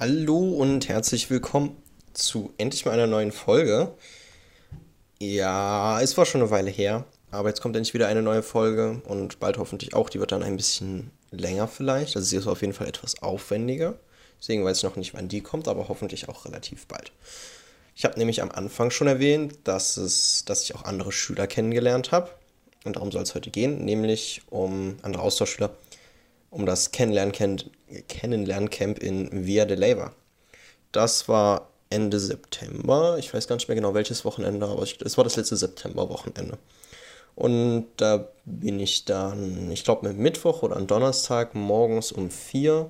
Hallo und herzlich willkommen zu endlich mal einer neuen Folge. Ja, es war schon eine Weile her, aber jetzt kommt endlich wieder eine neue Folge und bald hoffentlich auch. Die wird dann ein bisschen länger vielleicht. Also sie ist auf jeden Fall etwas aufwendiger. Deswegen weiß ich noch nicht, wann die kommt, aber hoffentlich auch relativ bald. Ich habe nämlich am Anfang schon erwähnt, dass, es, dass ich auch andere Schüler kennengelernt habe. Und darum soll es heute gehen, nämlich um andere Austauschschüler, um das Kennenlerncamp, Kennenlerncamp in Via de Leyva. Das war Ende September. Ich weiß gar nicht mehr genau welches Wochenende, aber es war das letzte September-Wochenende. Und da bin ich dann, ich glaube, mit Mittwoch oder am Donnerstag morgens um vier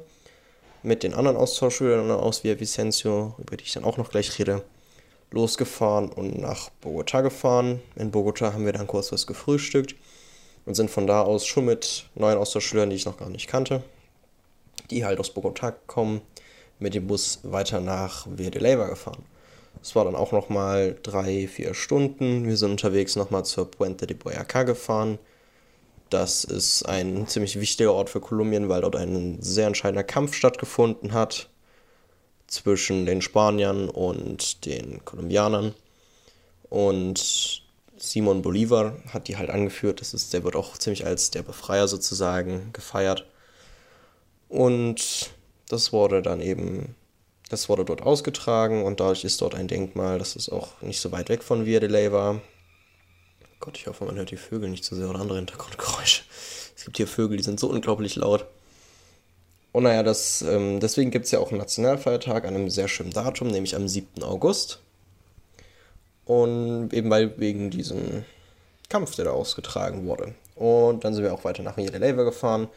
mit den anderen Austauschschülern aus Via Vicencio, über die ich dann auch noch gleich rede, losgefahren und nach Bogota gefahren. In Bogota haben wir dann kurz was gefrühstückt und sind von da aus schon mit neuen Austauschschülern, die ich noch gar nicht kannte, die halt aus Bogota kommen, mit dem Bus weiter nach Via de Leyva gefahren. Es war dann auch nochmal drei, vier Stunden. Wir sind unterwegs nochmal zur Puente de Boyaca gefahren. Das ist ein ziemlich wichtiger Ort für Kolumbien, weil dort ein sehr entscheidender Kampf stattgefunden hat zwischen den Spaniern und den Kolumbianern. Und Simon Bolivar hat die halt angeführt. Das ist, der wird auch ziemlich als der Befreier sozusagen gefeiert. Und das wurde dann eben, das wurde dort ausgetragen und dadurch ist dort ein Denkmal, das ist auch nicht so weit weg von Via de Ley war. Gott, ich hoffe, man hört die Vögel nicht zu so sehr oder andere Hintergrundgeräusche. Es gibt hier Vögel, die sind so unglaublich laut. Und naja, das, ähm, deswegen gibt es ja auch einen Nationalfeiertag an einem sehr schönen Datum, nämlich am 7. August. Und eben weil wegen diesem Kampf, der da ausgetragen wurde. Und dann sind wir auch weiter nach Leyva gefahren.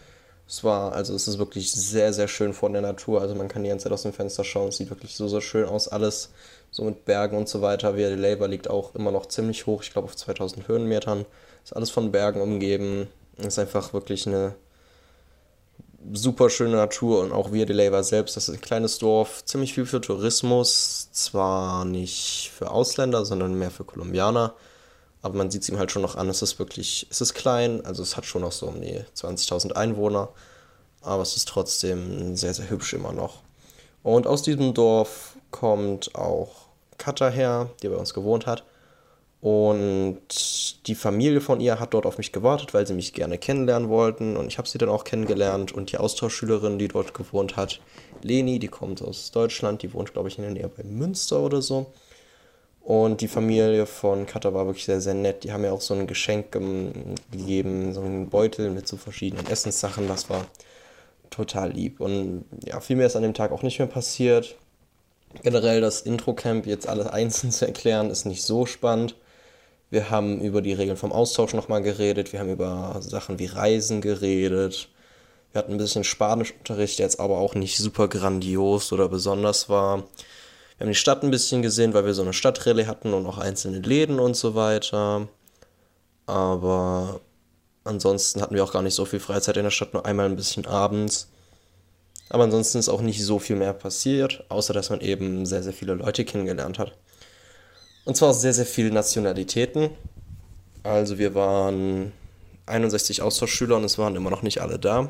Es war, also es ist wirklich sehr, sehr schön von der Natur. Also man kann die ganze Zeit aus dem Fenster schauen. Es sieht wirklich so, so schön aus. Alles so mit Bergen und so weiter. Via de Leyva liegt auch immer noch ziemlich hoch. Ich glaube auf 2000 Höhenmetern. Ist alles von Bergen umgeben. Ist einfach wirklich eine super schöne Natur und auch Via de Leyva selbst, das ist ein kleines Dorf, ziemlich viel für Tourismus, zwar nicht für Ausländer, sondern mehr für Kolumbianer, aber man sieht es ihm halt schon noch an, es ist wirklich, es ist klein, also es hat schon noch so um die 20.000 Einwohner, aber es ist trotzdem sehr, sehr hübsch immer noch. Und aus diesem Dorf kommt auch Kata her, die bei uns gewohnt hat. Und die Familie von ihr hat dort auf mich gewartet, weil sie mich gerne kennenlernen wollten. Und ich habe sie dann auch kennengelernt. Und die Austauschschülerin, die dort gewohnt hat, Leni, die kommt aus Deutschland, die wohnt, glaube ich, in der Nähe bei Münster oder so. Und die Familie von Katha war wirklich sehr, sehr nett. Die haben mir auch so ein Geschenk gegeben, so einen Beutel mit so verschiedenen Essenssachen. Das war total lieb. Und ja, viel mehr ist an dem Tag auch nicht mehr passiert. Generell das Intro-Camp jetzt alles einzeln zu erklären, ist nicht so spannend. Wir haben über die Regeln vom Austausch nochmal geredet. Wir haben über Sachen wie Reisen geredet. Wir hatten ein bisschen Spanischunterricht, der jetzt aber auch nicht super grandios oder besonders war. Wir haben die Stadt ein bisschen gesehen, weil wir so eine Stadtrallye hatten und auch einzelne Läden und so weiter. Aber ansonsten hatten wir auch gar nicht so viel Freizeit in der Stadt, nur einmal ein bisschen abends. Aber ansonsten ist auch nicht so viel mehr passiert, außer dass man eben sehr, sehr viele Leute kennengelernt hat. Und zwar sehr, sehr vielen Nationalitäten. Also wir waren 61 Austauschschüler und es waren immer noch nicht alle da.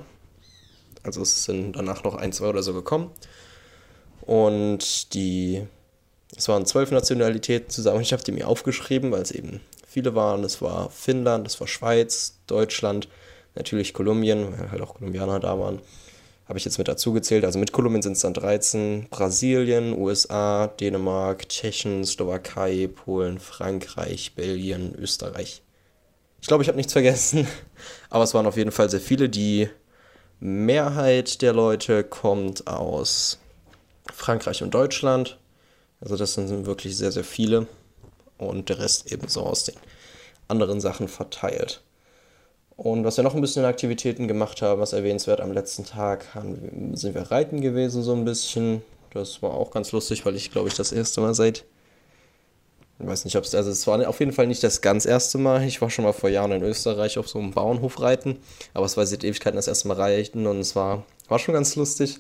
Also es sind danach noch ein, zwei oder so gekommen. Und die, es waren zwölf Nationalitäten zusammen. Ich habe die mir aufgeschrieben, weil es eben viele waren. Es war Finnland, es war Schweiz, Deutschland, natürlich Kolumbien, weil halt auch Kolumbianer da waren habe ich jetzt mit dazu gezählt. Also mit Kolumbien sind es dann 13. Brasilien, USA, Dänemark, Tschechien, Slowakei, Polen, Frankreich, Belgien, Österreich. Ich glaube, ich habe nichts vergessen. Aber es waren auf jeden Fall sehr viele. Die Mehrheit der Leute kommt aus Frankreich und Deutschland. Also das sind wirklich sehr, sehr viele. Und der Rest ebenso aus den anderen Sachen verteilt. Und was wir noch ein bisschen in Aktivitäten gemacht haben, was erwähnenswert am letzten Tag, sind wir reiten gewesen so ein bisschen. Das war auch ganz lustig, weil ich glaube ich das erste Mal seit ich weiß nicht, ob es, also es war auf jeden Fall nicht das ganz erste Mal. Ich war schon mal vor Jahren in Österreich auf so einem Bauernhof reiten, aber es war seit Ewigkeiten das erste Mal reiten und es war, war schon ganz lustig.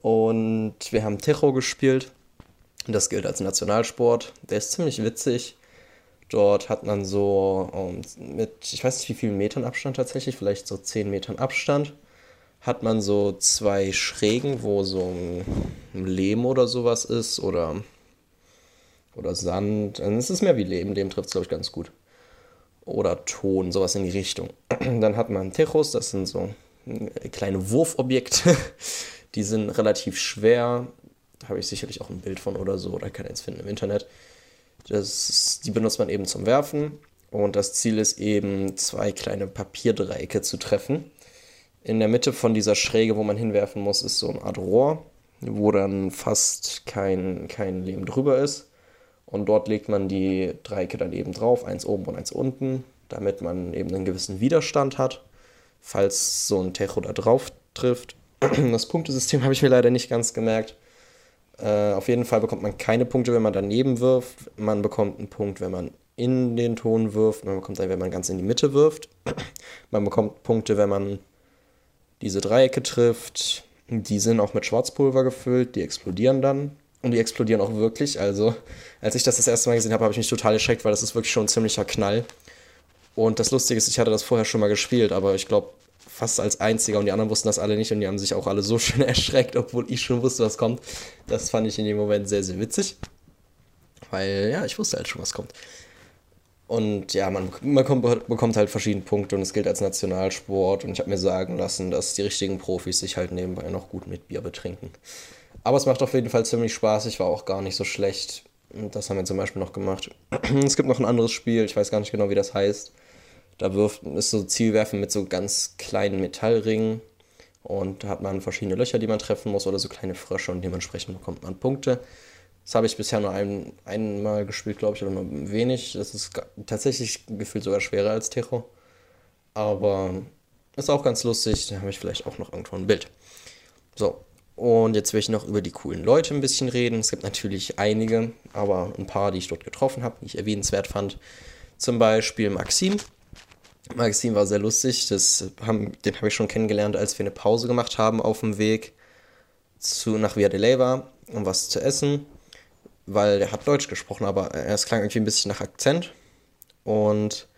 Und wir haben Tejo gespielt. Das gilt als Nationalsport. Der ist ziemlich witzig. Dort hat man so um, mit, ich weiß nicht wie vielen Metern Abstand tatsächlich, vielleicht so 10 Metern Abstand, hat man so zwei Schrägen, wo so ein Lehm oder sowas ist oder, oder Sand. Es ist mehr wie Lehm, Lehm trifft es, glaube ich, ganz gut. Oder Ton, sowas in die Richtung. Dann hat man Techos, das sind so kleine Wurfobjekte. Die sind relativ schwer. Da habe ich sicherlich auch ein Bild von oder so, oder kann jetzt finden im Internet. Das, die benutzt man eben zum Werfen. Und das Ziel ist eben, zwei kleine Papierdreiecke zu treffen. In der Mitte von dieser Schräge, wo man hinwerfen muss, ist so eine Art Rohr, wo dann fast kein, kein Lehm drüber ist. Und dort legt man die Dreiecke dann eben drauf, eins oben und eins unten, damit man eben einen gewissen Widerstand hat, falls so ein Techo da drauf trifft. Das Punktesystem habe ich mir leider nicht ganz gemerkt. Äh, auf jeden Fall bekommt man keine Punkte, wenn man daneben wirft. Man bekommt einen Punkt, wenn man in den Ton wirft. Man bekommt einen, wenn man ganz in die Mitte wirft. Man bekommt Punkte, wenn man diese Dreiecke trifft. Die sind auch mit Schwarzpulver gefüllt, die explodieren dann. Und die explodieren auch wirklich. Also, als ich das das erste Mal gesehen habe, habe ich mich total erschreckt, weil das ist wirklich schon ein ziemlicher Knall. Und das Lustige ist, ich hatte das vorher schon mal gespielt, aber ich glaube fast als einziger und die anderen wussten das alle nicht und die haben sich auch alle so schön erschreckt, obwohl ich schon wusste, was kommt. Das fand ich in dem Moment sehr, sehr witzig. Weil, ja, ich wusste halt schon, was kommt. Und ja, man, man kommt, bekommt halt verschiedene Punkte und es gilt als Nationalsport. Und ich habe mir sagen lassen, dass die richtigen Profis sich halt nebenbei noch gut mit Bier betrinken. Aber es macht auf jeden Fall ziemlich Spaß. Ich war auch gar nicht so schlecht. Das haben wir zum Beispiel noch gemacht. es gibt noch ein anderes Spiel, ich weiß gar nicht genau, wie das heißt. Da wirft, ist so Zielwerfen mit so ganz kleinen Metallringen. Und da hat man verschiedene Löcher, die man treffen muss, oder so kleine Frösche und dementsprechend bekommt man Punkte. Das habe ich bisher nur ein, einmal gespielt, glaube ich, oder nur wenig. Das ist tatsächlich gefühlt sogar schwerer als Techo. Aber ist auch ganz lustig. Da habe ich vielleicht auch noch irgendwo ein Bild. So, und jetzt will ich noch über die coolen Leute ein bisschen reden. Es gibt natürlich einige, aber ein paar, die ich dort getroffen habe, die ich erwähnenswert fand. Zum Beispiel Maxim. Maxim war sehr lustig. Das haben, den habe ich schon kennengelernt, als wir eine Pause gemacht haben auf dem Weg zu, nach Via de Leyva, um was zu essen weil der hat Deutsch gesprochen, aber es klang irgendwie ein bisschen nach Akzent. Und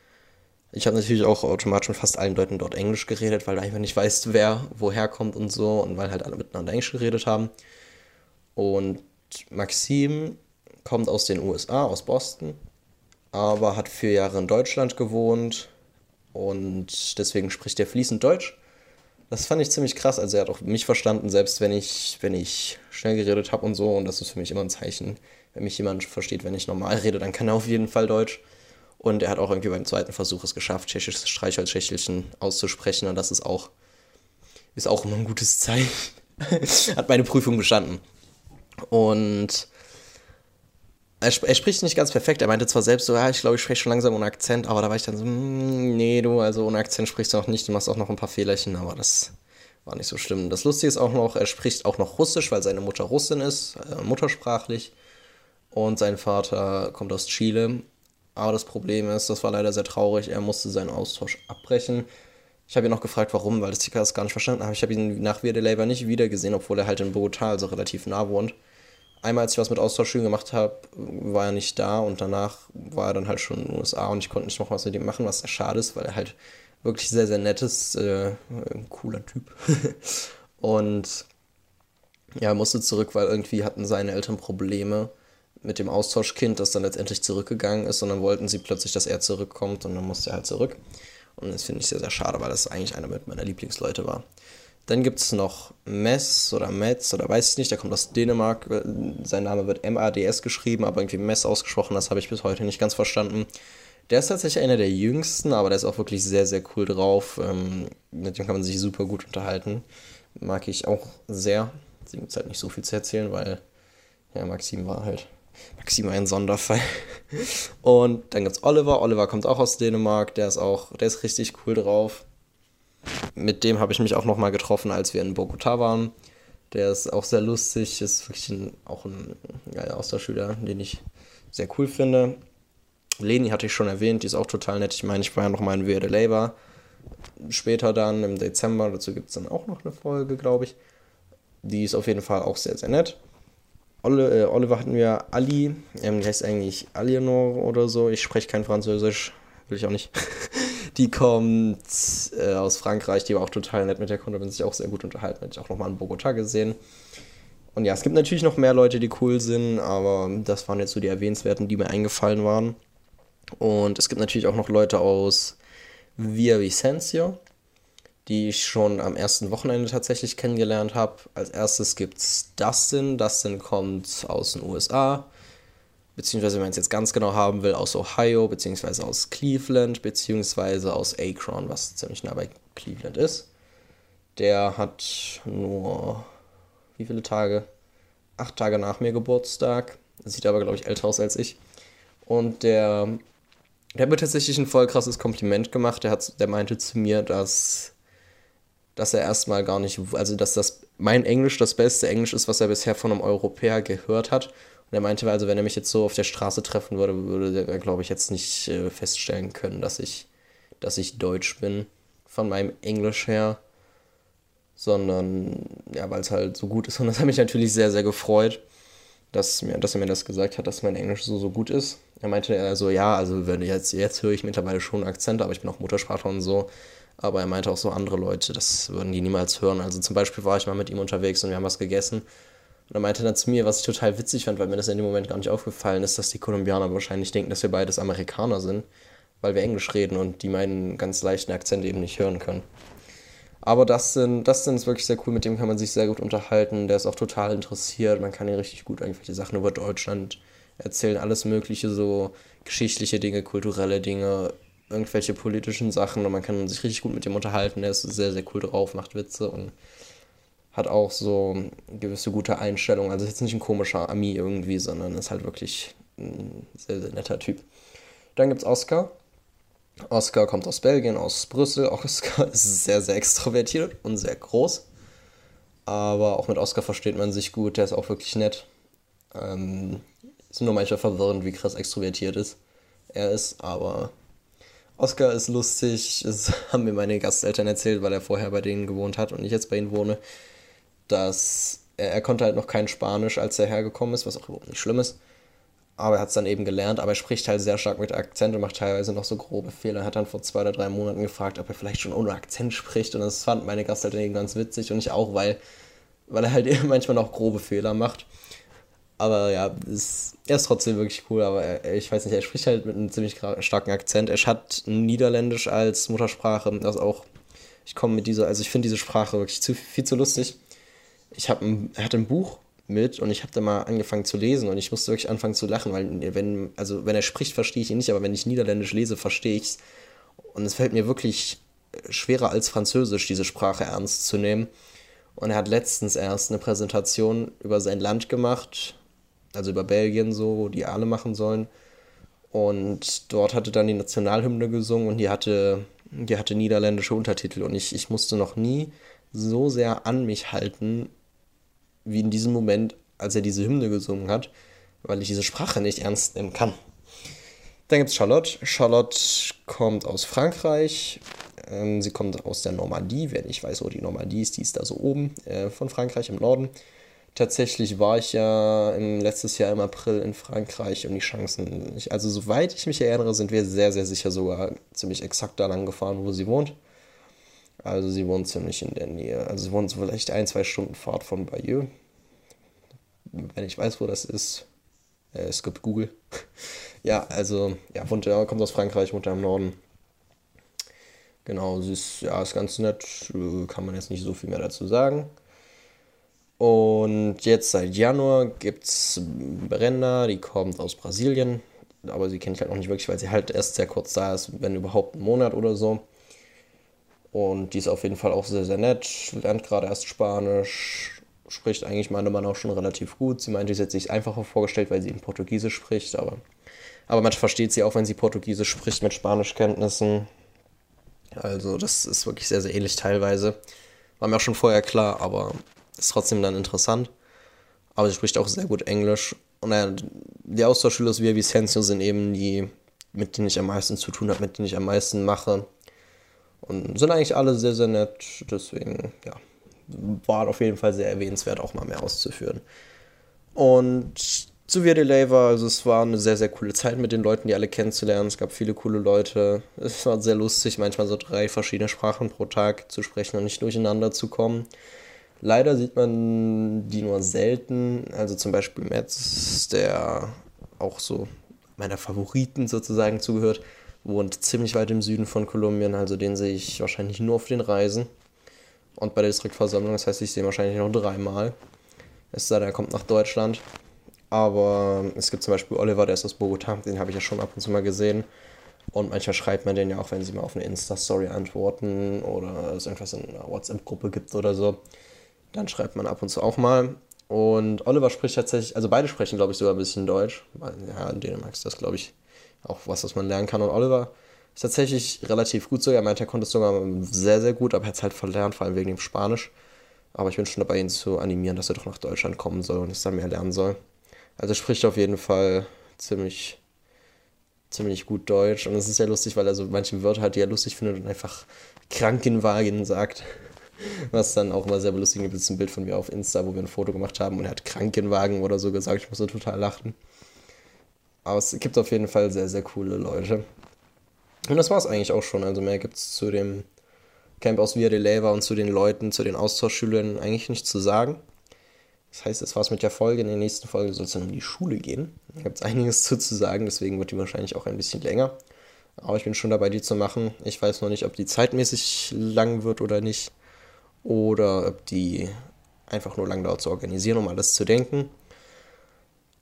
ich habe natürlich auch automatisch mit fast allen Leuten dort Englisch geredet, weil du einfach nicht weißt, wer woher kommt und so und weil halt alle miteinander Englisch geredet haben. Und Maxim kommt aus den USA, aus Boston, aber hat vier Jahre in Deutschland gewohnt und deswegen spricht er fließend Deutsch. Das fand ich ziemlich krass. Also er hat auch mich verstanden, selbst wenn ich, wenn ich schnell geredet habe und so. Und das ist für mich immer ein Zeichen. Wenn mich jemand versteht, wenn ich normal rede, dann kann er auf jeden Fall Deutsch. Und er hat auch irgendwie beim zweiten Versuch es geschafft, tschechisches Streichholzschächelchen auszusprechen. Und das ist auch, ist auch immer ein gutes Zeichen. hat meine Prüfung bestanden. Und er, er, spricht nicht ganz perfekt. Er meinte zwar selbst so, ja, ich glaube, ich spreche schon langsam ohne Akzent, aber da war ich dann so, mm, nee, du, also ohne Akzent sprichst du noch nicht, du machst auch noch ein paar Fehlerchen, aber das war nicht so schlimm. Das Lustige ist auch noch, er spricht auch noch Russisch, weil seine Mutter Russin ist, äh, muttersprachlich. Und sein Vater kommt aus Chile. Aber das Problem ist, das war leider sehr traurig, er musste seinen Austausch abbrechen. Ich habe ihn noch gefragt, warum, weil das Ticker das gar nicht verstanden habe. Ich habe ihn nach Via de Leyva nicht wiedergesehen, obwohl er halt in Bogotá, also relativ nah wohnt einmal, als ich was mit Austauschschülern gemacht habe, war er nicht da und danach war er dann halt schon in den USA und ich konnte nicht noch was mit ihm machen, was sehr schade ist, weil er halt wirklich sehr, sehr nett ist, äh, cooler Typ. und ja, musste zurück, weil irgendwie hatten seine Eltern Probleme mit dem Austauschkind, das dann letztendlich zurückgegangen ist und dann wollten sie plötzlich, dass er zurückkommt und dann musste er halt zurück. Und das finde ich sehr, sehr schade, weil das eigentlich einer meiner Lieblingsleute war. Dann gibt es noch Mess oder Metz oder weiß ich nicht, der kommt aus Dänemark. Sein Name wird M-A-D-S geschrieben, aber irgendwie Mess ausgesprochen, das habe ich bis heute nicht ganz verstanden. Der ist tatsächlich einer der jüngsten, aber der ist auch wirklich sehr, sehr cool drauf. Ähm, mit dem kann man sich super gut unterhalten. Mag ich auch sehr. Deswegen gibt es halt nicht so viel zu erzählen, weil ja, Maxim war halt. Maxim ein Sonderfall. Und dann gibt es Oliver. Oliver kommt auch aus Dänemark. Der ist auch, der ist richtig cool drauf mit dem habe ich mich auch nochmal getroffen, als wir in Bogota waren. Der ist auch sehr lustig, ist wirklich ein, auch ein ja, Austauschschüler, den ich sehr cool finde. Leni hatte ich schon erwähnt, die ist auch total nett. Ich meine, ich war ja nochmal in Verde Labor. Später dann im Dezember, dazu gibt es dann auch noch eine Folge, glaube ich. Die ist auf jeden Fall auch sehr, sehr nett. Äh, Oliver hatten wir Ali, ähm, die heißt eigentlich Alienor oder so. Ich spreche kein Französisch, will ich auch nicht. Die kommt äh, aus Frankreich, die war auch total nett mit der konnte man sich auch sehr gut unterhalten. Hätte ich auch nochmal in Bogota gesehen. Und ja, es gibt natürlich noch mehr Leute, die cool sind, aber das waren jetzt so die erwähnenswerten, die mir eingefallen waren. Und es gibt natürlich auch noch Leute aus Via Vicencio, die ich schon am ersten Wochenende tatsächlich kennengelernt habe. Als erstes gibt es Dustin. Dustin kommt aus den USA, beziehungsweise wenn man es jetzt ganz genau haben will, aus Ohio, beziehungsweise aus Cleveland, beziehungsweise aus Akron, was ziemlich nah bei Cleveland ist. Der hat nur wie viele Tage? Acht Tage nach mir Geburtstag. Sieht aber, glaube ich, älter aus als ich. Und der, der hat mir tatsächlich ein voll krasses Kompliment gemacht. Der, hat, der meinte zu mir, dass, dass er erstmal gar nicht, also dass das mein Englisch das beste Englisch ist, was er bisher von einem Europäer gehört hat. Und er meinte, also wenn er mich jetzt so auf der Straße treffen würde, würde er, glaube ich, jetzt nicht äh, feststellen können, dass ich, dass ich Deutsch bin. Von meinem Englisch her sondern ja, weil es halt so gut ist. Und das hat mich natürlich sehr, sehr gefreut, dass, mir, dass er mir das gesagt hat, dass mein Englisch so, so gut ist. Er meinte also, ja, also wenn jetzt, jetzt höre ich mittlerweile schon Akzente, aber ich bin auch Muttersprachler und so. Aber er meinte auch so andere Leute, das würden die niemals hören. Also zum Beispiel war ich mal mit ihm unterwegs und wir haben was gegessen. Und er meinte dann zu mir, was ich total witzig fand, weil mir das in dem Moment gar nicht aufgefallen ist, dass die Kolumbianer wahrscheinlich denken, dass wir beides Amerikaner sind, weil wir Englisch reden und die meinen ganz leichten Akzent eben nicht hören können. Aber Dustin, Dustin ist wirklich sehr cool, mit dem kann man sich sehr gut unterhalten. Der ist auch total interessiert. Man kann hier richtig gut irgendwelche Sachen über Deutschland erzählen. Alles Mögliche, so geschichtliche Dinge, kulturelle Dinge, irgendwelche politischen Sachen. Und man kann sich richtig gut mit dem unterhalten. Der ist sehr, sehr cool drauf, macht Witze und hat auch so gewisse gute Einstellung. Also ist jetzt nicht ein komischer Ami irgendwie, sondern ist halt wirklich ein sehr, sehr netter Typ. Dann gibt es Oscar. Oscar kommt aus Belgien, aus Brüssel. Oscar ist sehr, sehr extrovertiert und sehr groß. Aber auch mit Oscar versteht man sich gut. Der ist auch wirklich nett. Ähm, ist nur manchmal verwirrend, wie krass extrovertiert ist. Er ist, aber Oscar ist lustig. Das haben mir meine Gasteltern erzählt, weil er vorher bei denen gewohnt hat und ich jetzt bei ihnen wohne. Dass er, er konnte halt noch kein Spanisch, als er hergekommen ist, was auch überhaupt nicht schlimm ist aber er hat es dann eben gelernt, aber er spricht halt sehr stark mit Akzent und macht teilweise noch so grobe Fehler. Er hat dann vor zwei oder drei Monaten gefragt, ob er vielleicht schon ohne Akzent spricht und das fand meine Gasteltern ganz witzig und ich auch, weil, weil er halt eben manchmal noch grobe Fehler macht. Aber ja, ist, er ist trotzdem wirklich cool, aber er, ich weiß nicht, er spricht halt mit einem ziemlich starken Akzent. Er hat Niederländisch als Muttersprache, das auch, ich komme mit dieser, also ich finde diese Sprache wirklich zu, viel zu lustig. Ich habe, er hat ein Buch mit und ich habe da mal angefangen zu lesen und ich musste wirklich anfangen zu lachen, weil wenn, also wenn er spricht, verstehe ich ihn nicht, aber wenn ich Niederländisch lese, verstehe ich es. Und es fällt mir wirklich schwerer als Französisch, diese Sprache ernst zu nehmen. Und er hat letztens erst eine Präsentation über sein Land gemacht, also über Belgien so, die alle machen sollen. Und dort hatte dann die Nationalhymne gesungen und die hatte, die hatte niederländische Untertitel. Und ich, ich musste noch nie so sehr an mich halten, wie in diesem Moment, als er diese Hymne gesungen hat, weil ich diese Sprache nicht ernst nehmen kann. Dann gibt es Charlotte. Charlotte kommt aus Frankreich. Ähm, sie kommt aus der Normandie. Wer nicht weiß, wo die Normandie ist, die ist da so oben äh, von Frankreich im Norden. Tatsächlich war ich ja im, letztes Jahr im April in Frankreich und die Chancen, also soweit ich mich erinnere, sind wir sehr, sehr sicher sogar ziemlich exakt da lang gefahren, wo sie wohnt. Also sie wohnt ziemlich in der Nähe. Also sie wohnt vielleicht ein, zwei Stunden Fahrt von Bayeux. Wenn ich weiß, wo das ist, äh, es gibt Google. ja, also, ja, wohnt, kommt aus Frankreich, wohnt im Norden. Genau, sie ist, ja, ist ganz nett, äh, kann man jetzt nicht so viel mehr dazu sagen. Und jetzt seit Januar gibt es Brenda, die kommt aus Brasilien. Aber sie kenne ich halt noch nicht wirklich, weil sie halt erst sehr kurz da ist, wenn überhaupt einen Monat oder so. Und die ist auf jeden Fall auch sehr, sehr nett, lernt gerade erst Spanisch, spricht eigentlich meiner Meinung nach schon relativ gut. Sie meinte, sie hätte sich einfacher vorgestellt, weil sie in Portugiesisch spricht, aber, aber man versteht sie auch, wenn sie Portugiesisch spricht mit Spanischkenntnissen. Also das ist wirklich sehr, sehr ähnlich teilweise. War mir auch schon vorher klar, aber ist trotzdem dann interessant. Aber sie spricht auch sehr gut Englisch. Und äh, die Austauschschüler aus Via Vicencio sind eben die, mit denen ich am meisten zu tun habe, mit denen ich am meisten mache. Und sind eigentlich alle sehr, sehr nett. Deswegen, ja, war auf jeden Fall sehr erwähnenswert, auch mal mehr auszuführen. Und zu Via Delay war, also es war eine sehr, sehr coole Zeit mit den Leuten, die alle kennenzulernen. Es gab viele coole Leute. Es war sehr lustig, manchmal so drei verschiedene Sprachen pro Tag zu sprechen und nicht durcheinander zu kommen. Leider sieht man die nur selten. Also zum Beispiel Metz, der auch so meiner Favoriten sozusagen zugehört, wohnt ziemlich weit im Süden von Kolumbien. Also den sehe ich wahrscheinlich nur auf den Reisen. Und bei der Distriktversammlung, das heißt, ich sehe ihn wahrscheinlich noch dreimal. Es sei denn, er kommt nach Deutschland. Aber es gibt zum Beispiel Oliver, der ist aus Bogota, den habe ich ja schon ab und zu mal gesehen. Und manchmal schreibt man den ja auch, wenn sie mal auf eine Insta-Story antworten oder es irgendwas in einer WhatsApp-Gruppe gibt oder so. Dann schreibt man ab und zu auch mal. Und Oliver spricht tatsächlich, also beide sprechen, glaube ich, sogar ein bisschen Deutsch. Ja, in Dänemark ist das, glaube ich, auch was, was man lernen kann. Und Oliver ist tatsächlich relativ gut so. Er meinte, er konnte es sogar sehr, sehr gut, aber er hat es halt verlernt, vor allem wegen dem Spanisch. Aber ich bin schon dabei, ihn zu animieren, dass er doch nach Deutschland kommen soll und es dann mehr lernen soll. Also spricht auf jeden Fall ziemlich, ziemlich gut Deutsch. Und es ist ja lustig, weil er so manche Wörter halt, die er lustig findet und einfach Krankenwagen sagt. Was dann auch immer sehr belustigend gibt, ist ein Bild von mir auf Insta, wo wir ein Foto gemacht haben und er hat Krankenwagen oder so gesagt. Ich musste total lachen. Aber es gibt auf jeden Fall sehr, sehr coole Leute. Und das war es eigentlich auch schon. Also mehr gibt es zu dem Camp aus Via de Leyva und zu den Leuten, zu den Austauschschülern eigentlich nicht zu sagen. Das heißt, das war's mit der Folge. In der nächsten Folge soll es dann um die Schule gehen. Da gibt es einiges zu, zu sagen, deswegen wird die wahrscheinlich auch ein bisschen länger. Aber ich bin schon dabei, die zu machen. Ich weiß noch nicht, ob die zeitmäßig lang wird oder nicht. Oder ob die einfach nur lang dauert zu organisieren, um alles zu denken.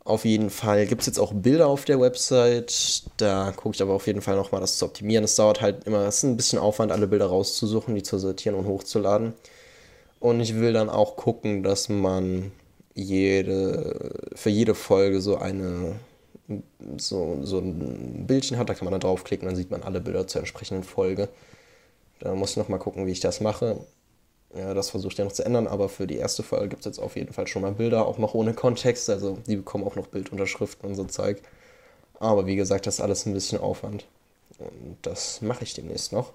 Auf jeden Fall gibt es jetzt auch Bilder auf der Website. Da gucke ich aber auf jeden Fall nochmal, das zu optimieren. Es dauert halt immer, es ist ein bisschen Aufwand, alle Bilder rauszusuchen, die zu sortieren und hochzuladen. Und ich will dann auch gucken, dass man jede, für jede Folge so eine so, so ein Bildchen hat, da kann man dann draufklicken, dann sieht man alle Bilder zur entsprechenden Folge. Da muss ich nochmal gucken, wie ich das mache. Ja, das versuche ich ja noch zu ändern, aber für die erste Folge gibt es jetzt auf jeden Fall schon mal Bilder, auch noch ohne Kontext. Also die bekommen auch noch Bildunterschriften und so Zeug. Aber wie gesagt, das ist alles ein bisschen Aufwand. Und das mache ich demnächst noch.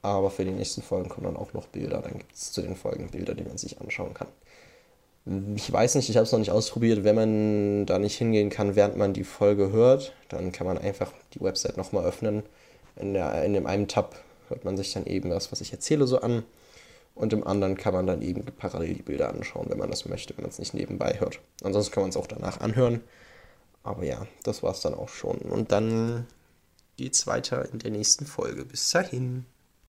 Aber für die nächsten Folgen kommen dann auch noch Bilder. Dann gibt es zu den Folgen Bilder, die man sich anschauen kann. Ich weiß nicht, ich habe es noch nicht ausprobiert. Wenn man da nicht hingehen kann, während man die Folge hört, dann kann man einfach die Website nochmal öffnen. In, der, in dem einen Tab hört man sich dann eben das, was ich erzähle, so an. Und im anderen kann man dann eben parallel die Bilder anschauen, wenn man das möchte, wenn man es nicht nebenbei hört. Ansonsten kann man es auch danach anhören. Aber ja, das war es dann auch schon. Und dann geht es weiter in der nächsten Folge. Bis dahin.